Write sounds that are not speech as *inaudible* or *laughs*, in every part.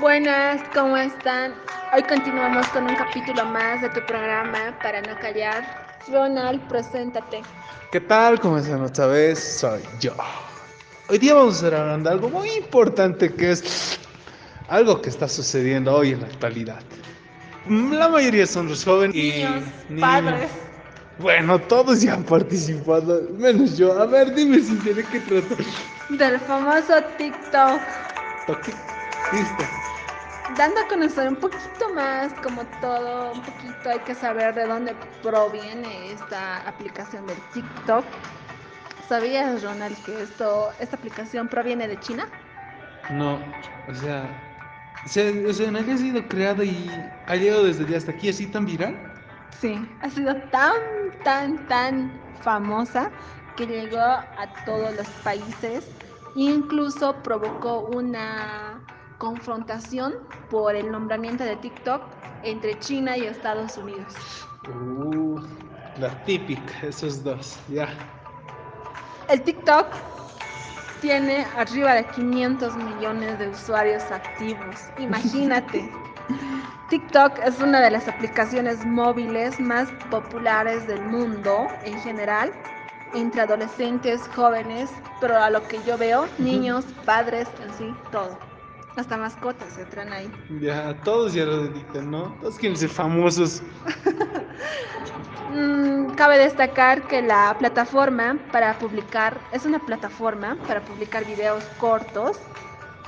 Buenas, ¿cómo están? Hoy continuamos con un capítulo más de tu programa para no callar. Ronald, preséntate. ¿Qué tal? ¿Cómo están otra vez? Soy yo. Hoy día vamos a estar hablando de algo muy importante que es algo que está sucediendo hoy en la actualidad. La mayoría son los jóvenes Niños, y padres. Bueno, todos ya han participado, menos yo. A ver, dime si de qué trata. Del famoso TikTok. Ok, Listo. Dando a conocer un poquito más, como todo, un poquito hay que saber de dónde proviene esta aplicación del TikTok. ¿Sabías, Ronald, que esto, esta aplicación proviene de China? No, o sea, se, o sea, nadie ha sido creado y ha llegado desde hasta aquí así tan viral. Sí, ha sido tan, tan, tan famosa que llegó a todos los países. Incluso provocó una confrontación por el nombramiento de TikTok entre China y Estados Unidos. Uh, la típica, esos dos, ya. El TikTok tiene arriba de 500 millones de usuarios activos. Imagínate. *laughs* TikTok es una de las aplicaciones móviles más populares del mundo en general, entre adolescentes, jóvenes, pero a lo que yo veo, niños, padres, en sí, todo. Hasta mascotas entran ahí. Ya, todos ya lo dedican, ¿no? Todos quieren ser famosos. Mm, cabe destacar que la plataforma para publicar es una plataforma para publicar videos cortos,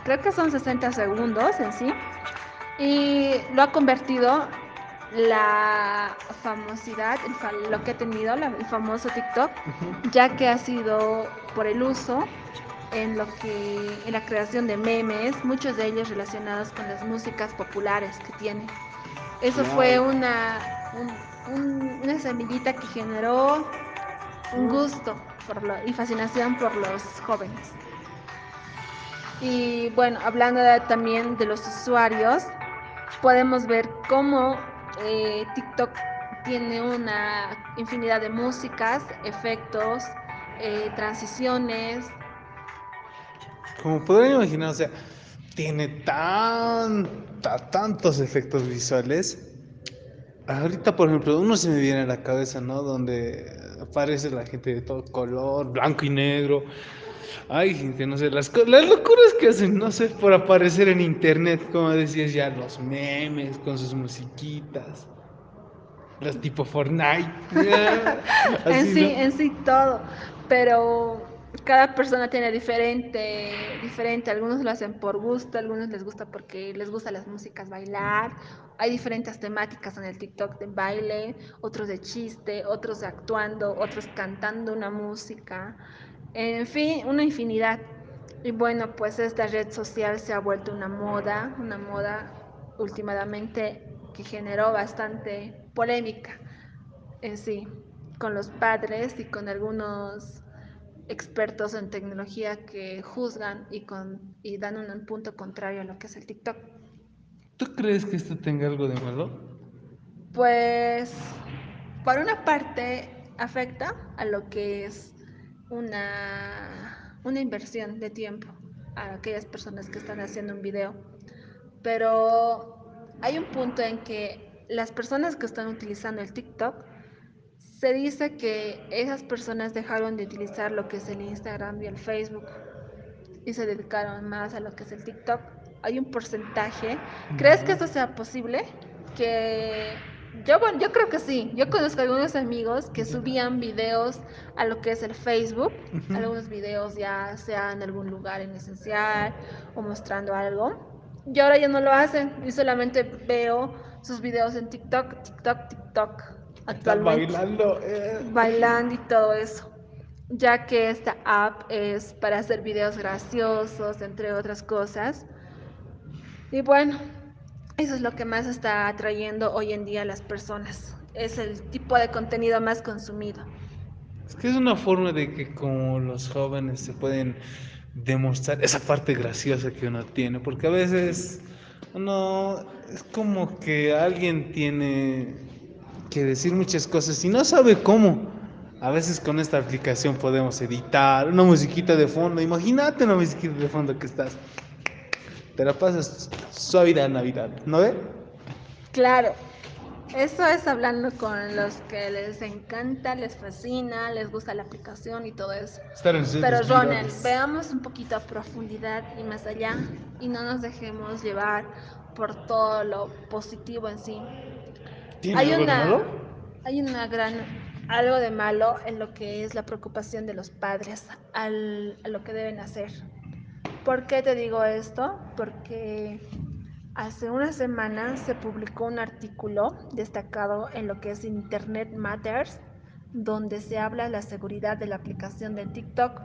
creo que son 60 segundos en sí, y lo ha convertido la famosidad, el lo que ha tenido la- el famoso TikTok, ya que ha sido por el uso en lo que en la creación de memes, muchos de ellos relacionados con las músicas populares que tiene. Eso fue una un- un- una semillita que generó un gusto por lo- y fascinación por los jóvenes. Y bueno, hablando de- también de los usuarios, podemos ver cómo eh, TikTok tiene una infinidad de músicas, efectos, eh, transiciones. Como podrán imaginar, o sea, tiene tanta, tantos efectos visuales. Ahorita, por ejemplo, uno se me viene a la cabeza, ¿no? Donde aparece la gente de todo color, blanco y negro. Ay, gente, no sé, las, las locuras que hacen, no sé, por aparecer en internet, como decías ya, los memes con sus musiquitas. Los tipo Fortnite. *laughs* *laughs* en sí, ¿no? en sí todo, pero cada persona tiene diferente, diferente, algunos lo hacen por gusto, algunos les gusta porque les gustan las músicas bailar, hay diferentes temáticas en el TikTok de baile, otros de chiste, otros actuando, otros cantando una música, en fin, una infinidad. Y bueno, pues esta red social se ha vuelto una moda, una moda últimamente que generó bastante polémica en sí, con los padres y con algunos expertos en tecnología que juzgan y, con, y dan un punto contrario a lo que es el TikTok. ¿Tú crees que esto tenga algo de malo? Pues, por una parte, afecta a lo que es una, una inversión de tiempo a aquellas personas que están haciendo un video. Pero hay un punto en que las personas que están utilizando el TikTok se dice que esas personas dejaron de utilizar lo que es el Instagram y el Facebook y se dedicaron más a lo que es el TikTok. Hay un porcentaje. ¿Crees que esto sea posible? Que yo, bueno, yo creo que sí. Yo conozco algunos amigos que subían videos a lo que es el Facebook, algunos videos ya sea en algún lugar en esencial o mostrando algo. Y ahora ya no lo hacen y solamente veo sus videos en TikTok, TikTok, TikTok. Están Actualmente bailando. eh. bailando y todo eso, ya que esta app es para hacer videos graciosos, entre otras cosas. Y bueno, eso es lo que más está atrayendo hoy en día a las personas. Es el tipo de contenido más consumido. Es que es una forma de que como los jóvenes se pueden demostrar esa parte graciosa que uno tiene, porque a veces uno es como que alguien tiene que decir muchas cosas y no sabe cómo. A veces con esta aplicación podemos editar una musiquita de fondo. Imagínate una musiquita de fondo que estás. te la pasas suavidad Navidad, ¿no ve? Claro, eso es hablando con los que les encanta, les fascina, les gusta la aplicación y todo eso. En Pero Ronald, veamos un poquito a profundidad y más allá y no nos dejemos llevar por todo lo positivo en sí. ¿Tiene Hay algo de una, malo? hay una gran algo de malo en lo que es la preocupación de los padres al, a lo que deben hacer. ¿Por qué te digo esto? Porque hace una semana se publicó un artículo destacado en lo que es Internet Matters, donde se habla de la seguridad de la aplicación de TikTok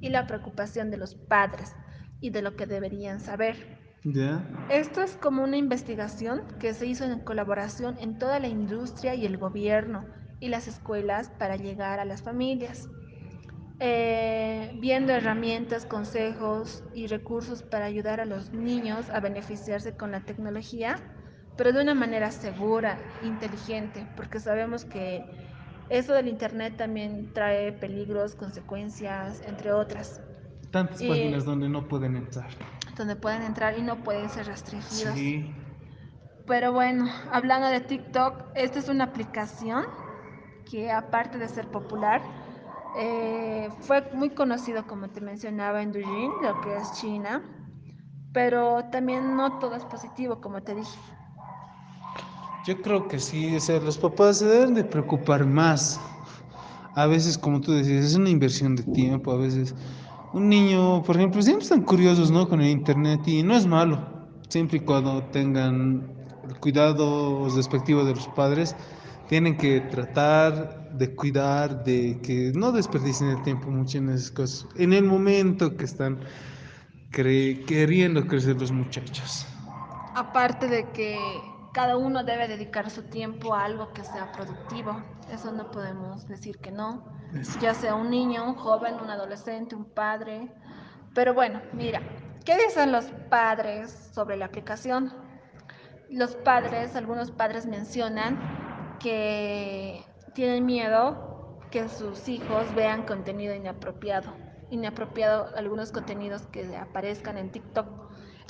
y la preocupación de los padres y de lo que deberían saber. Ya. Esto es como una investigación que se hizo en colaboración en toda la industria y el gobierno y las escuelas para llegar a las familias, eh, viendo herramientas, consejos y recursos para ayudar a los niños a beneficiarse con la tecnología, pero de una manera segura, inteligente, porque sabemos que eso del Internet también trae peligros, consecuencias, entre otras, Tantas Y- páginas donde no pueden entrar. Donde pueden entrar y no pueden ser restringidos. Sí. Pero bueno, hablando de TikTok, esta es una aplicación que aparte de ser popular, eh, fue muy conocido, como te mencionaba, en Douyin, lo que es China, pero también no todo es positivo, como te dije. Yo creo que sí, o sea, los papás se deben de preocupar más. A veces, como tú decías, es una inversión de tiempo, a veces un niño, por ejemplo, siempre están curiosos, ¿no? Con el internet y no es malo, siempre y cuando tengan el cuidado respectivo de los padres, tienen que tratar de cuidar, de que no desperdicien el tiempo mucho en esas cosas, en el momento que están cre- queriendo crecer los muchachos. Aparte de que cada uno debe dedicar su tiempo a algo que sea productivo, eso no podemos decir que no, ya sea un niño, un joven, un adolescente, un padre. Pero bueno, mira, ¿qué dicen los padres sobre la aplicación? Los padres, algunos padres mencionan que tienen miedo que sus hijos vean contenido inapropiado, inapropiado algunos contenidos que aparezcan en TikTok.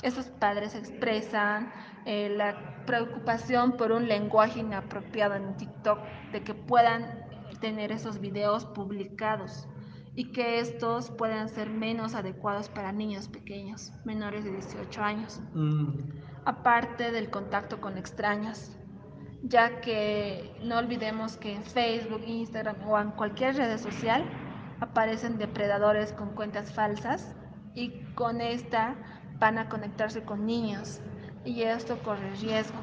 Esos padres expresan eh, la preocupación por un lenguaje inapropiado en TikTok, de que puedan tener esos videos publicados y que estos puedan ser menos adecuados para niños pequeños, menores de 18 años Mm, aparte del contacto con extraños, ya que no olvidemos que en Facebook, Instagram o en cualquier red social aparecen depredadores con cuentas falsas y con esta van a conectarse con niños y esto corre riesgo.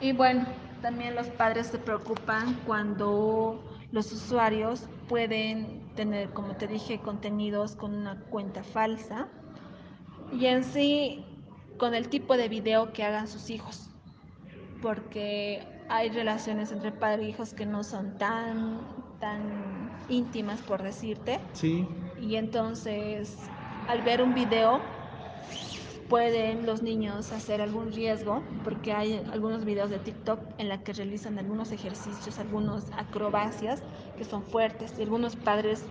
Y bueno, también los padres se preocupan cuando los usuarios pueden tener, como te dije, contenidos con una cuenta falsa y en sí con el tipo de video que hagan sus hijos, porque hay relaciones entre padre e hijos que no son tan, tan íntimas, por decirte, sí. y entonces al ver un video pueden los niños hacer algún riesgo, porque hay algunos videos de TikTok en la que realizan algunos ejercicios, algunas acrobacias que son fuertes y algunos padres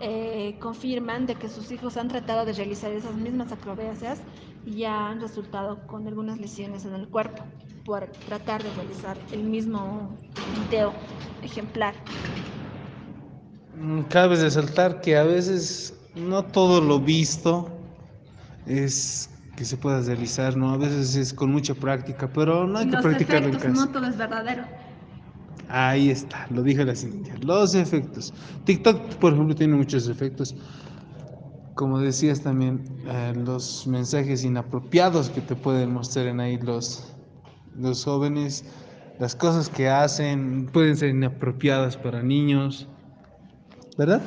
eh, confirman de que sus hijos han tratado de realizar esas mismas acrobacias y ya han resultado con algunas lesiones en el cuerpo por tratar de realizar el mismo video ejemplar. Mm, Cabe resaltar que a veces no todo lo visto es que se pueda realizar, ¿no? A veces es con mucha práctica, pero no hay que practicarlo en efectos, casa. no todo es verdadero. Ahí está, lo dijo la Cintia. Los efectos. TikTok, por ejemplo, tiene muchos efectos. Como decías también, eh, los mensajes inapropiados que te pueden mostrar en ahí los, los jóvenes, las cosas que hacen pueden ser inapropiadas para niños, ¿verdad?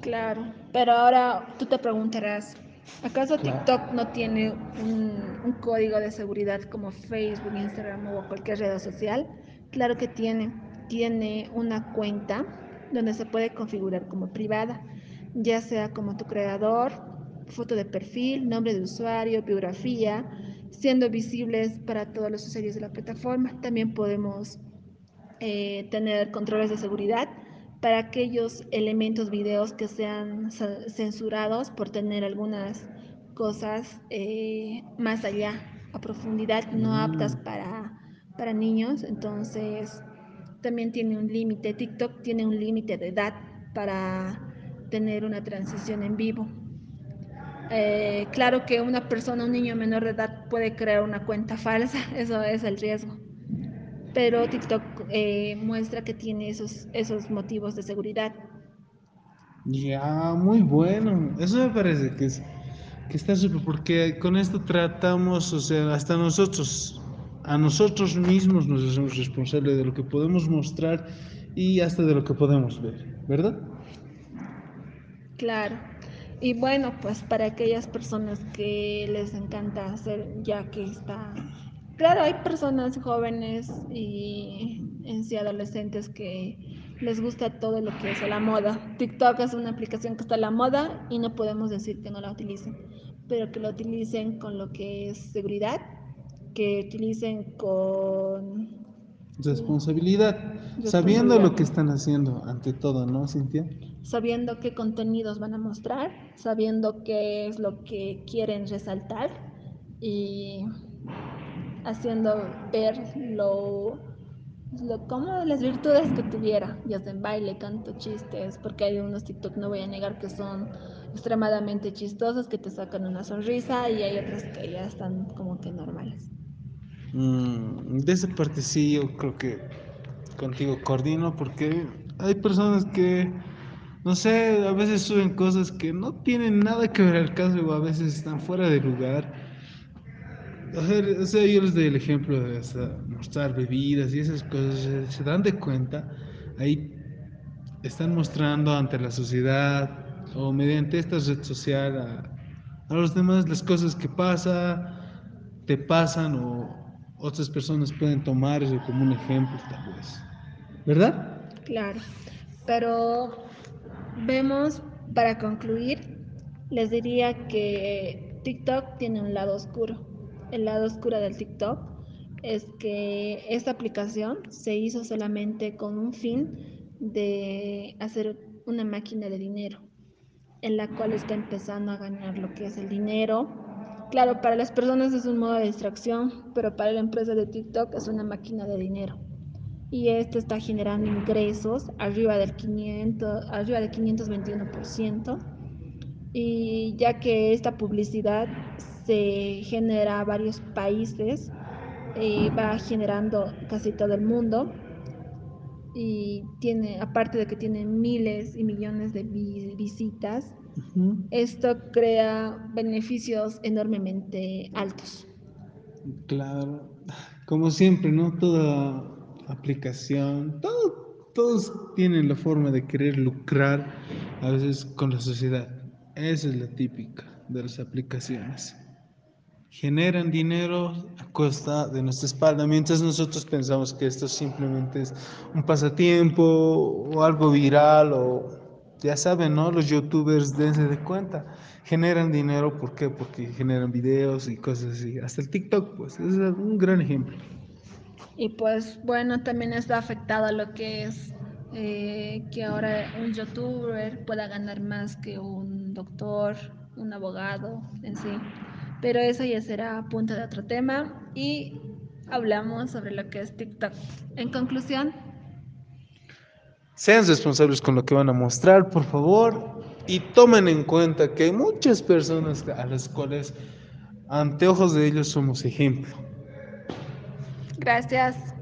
Claro, pero ahora tú te preguntarás, ¿acaso Claro. TikTok no tiene un, un código de seguridad como Facebook, Instagram o cualquier red social? Claro que tiene, tiene una cuenta donde se puede configurar como privada, ya sea como tu creador, foto de perfil, nombre de usuario, biografía, siendo visibles para todos los usuarios de la plataforma. También podemos eh, tener controles de seguridad para aquellos elementos videos que sean censurados por tener algunas cosas eh, más allá, a profundidad, no aptas Mm. para, para niños. Entonces, también tiene un límite. TikTok tiene un límite de edad para tener una transición en vivo. Eh, claro que una persona, un niño menor de edad puede crear una cuenta falsa, *laughs* eso es el riesgo. Pero TikTok eh, muestra que tiene esos, esos motivos de seguridad. Ya, muy bueno. Eso me parece que es que está súper, porque con esto tratamos, o sea, hasta nosotros, a nosotros mismos nos hacemos responsables de lo que podemos mostrar y hasta de lo que podemos ver, ¿verdad? Claro. Y bueno, pues para aquellas personas que les encanta hacer, ya que está... Claro, hay personas jóvenes y en sí adolescentes que les gusta todo lo que es a la moda. TikTok es una aplicación que está a la moda y no podemos decir que no la utilicen, pero que lo utilicen con lo que es seguridad, que utilicen con Responsabilidad, sabiendo lo que están haciendo ante todo, ¿no, Cintia? Sabiendo qué contenidos van a mostrar, sabiendo qué es lo que quieren resaltar y haciendo ver lo, lo como las virtudes que tuviera, ya sea en baile, canto, chistes, porque hay unos TikTok, no voy a negar que son extremadamente chistosos, que te sacan una sonrisa y hay otros que ya están como que normales. Mm, de esa parte sí, yo creo que contigo coordino porque hay personas que, no sé, a veces suben cosas que no tienen nada que ver al caso o a veces están fuera de lugar. O sea, yo les doy el ejemplo de mostrar bebidas y esas cosas, se dan de cuenta, ahí están mostrando ante la sociedad o mediante esta red social a, a los demás las cosas que pasa, te pasan o otras personas pueden tomar eso como un ejemplo tal vez. ¿Verdad? Claro, pero vemos, para concluir, les diría que TikTok tiene un lado oscuro. El lado oscuro del TikTok es que esta aplicación se hizo solamente con un fin de hacer una máquina de dinero, en la cual está empezando a ganar lo que es el dinero Claro, para las personas es un modo de distracción, pero para la empresa de TikTok es una máquina de dinero. Y esto está generando ingresos arriba del 500, arriba del 521%. Y ya que esta publicidad se genera a varios países, y va generando casi todo el mundo y tiene, aparte de que tiene miles y millones de visitas, esto crea beneficios enormemente altos. Claro, como siempre, ¿no? Toda aplicación, todo, todos tienen la forma de querer lucrar a veces con la sociedad. Esa es la típica de las aplicaciones. Generan dinero a costa de nuestra espalda, mientras nosotros pensamos que esto simplemente es un pasatiempo o algo viral o ya saben, ¿no? Los youtubers, dense de cuenta, generan dinero, ¿por qué? Porque generan videos y cosas así. Hasta el TikTok, pues, es un gran ejemplo. Y pues, bueno, también está afectado a lo que es eh, que ahora un youtuber pueda ganar más que un doctor, un abogado en sí. Pero eso ya será punto de otro tema y hablamos sobre lo que es TikTok. En conclusión, sean responsables con lo que van a mostrar, por favor, y tomen en cuenta que hay muchas personas a las cuales ante ojos de ellos somos ejemplo. Gracias.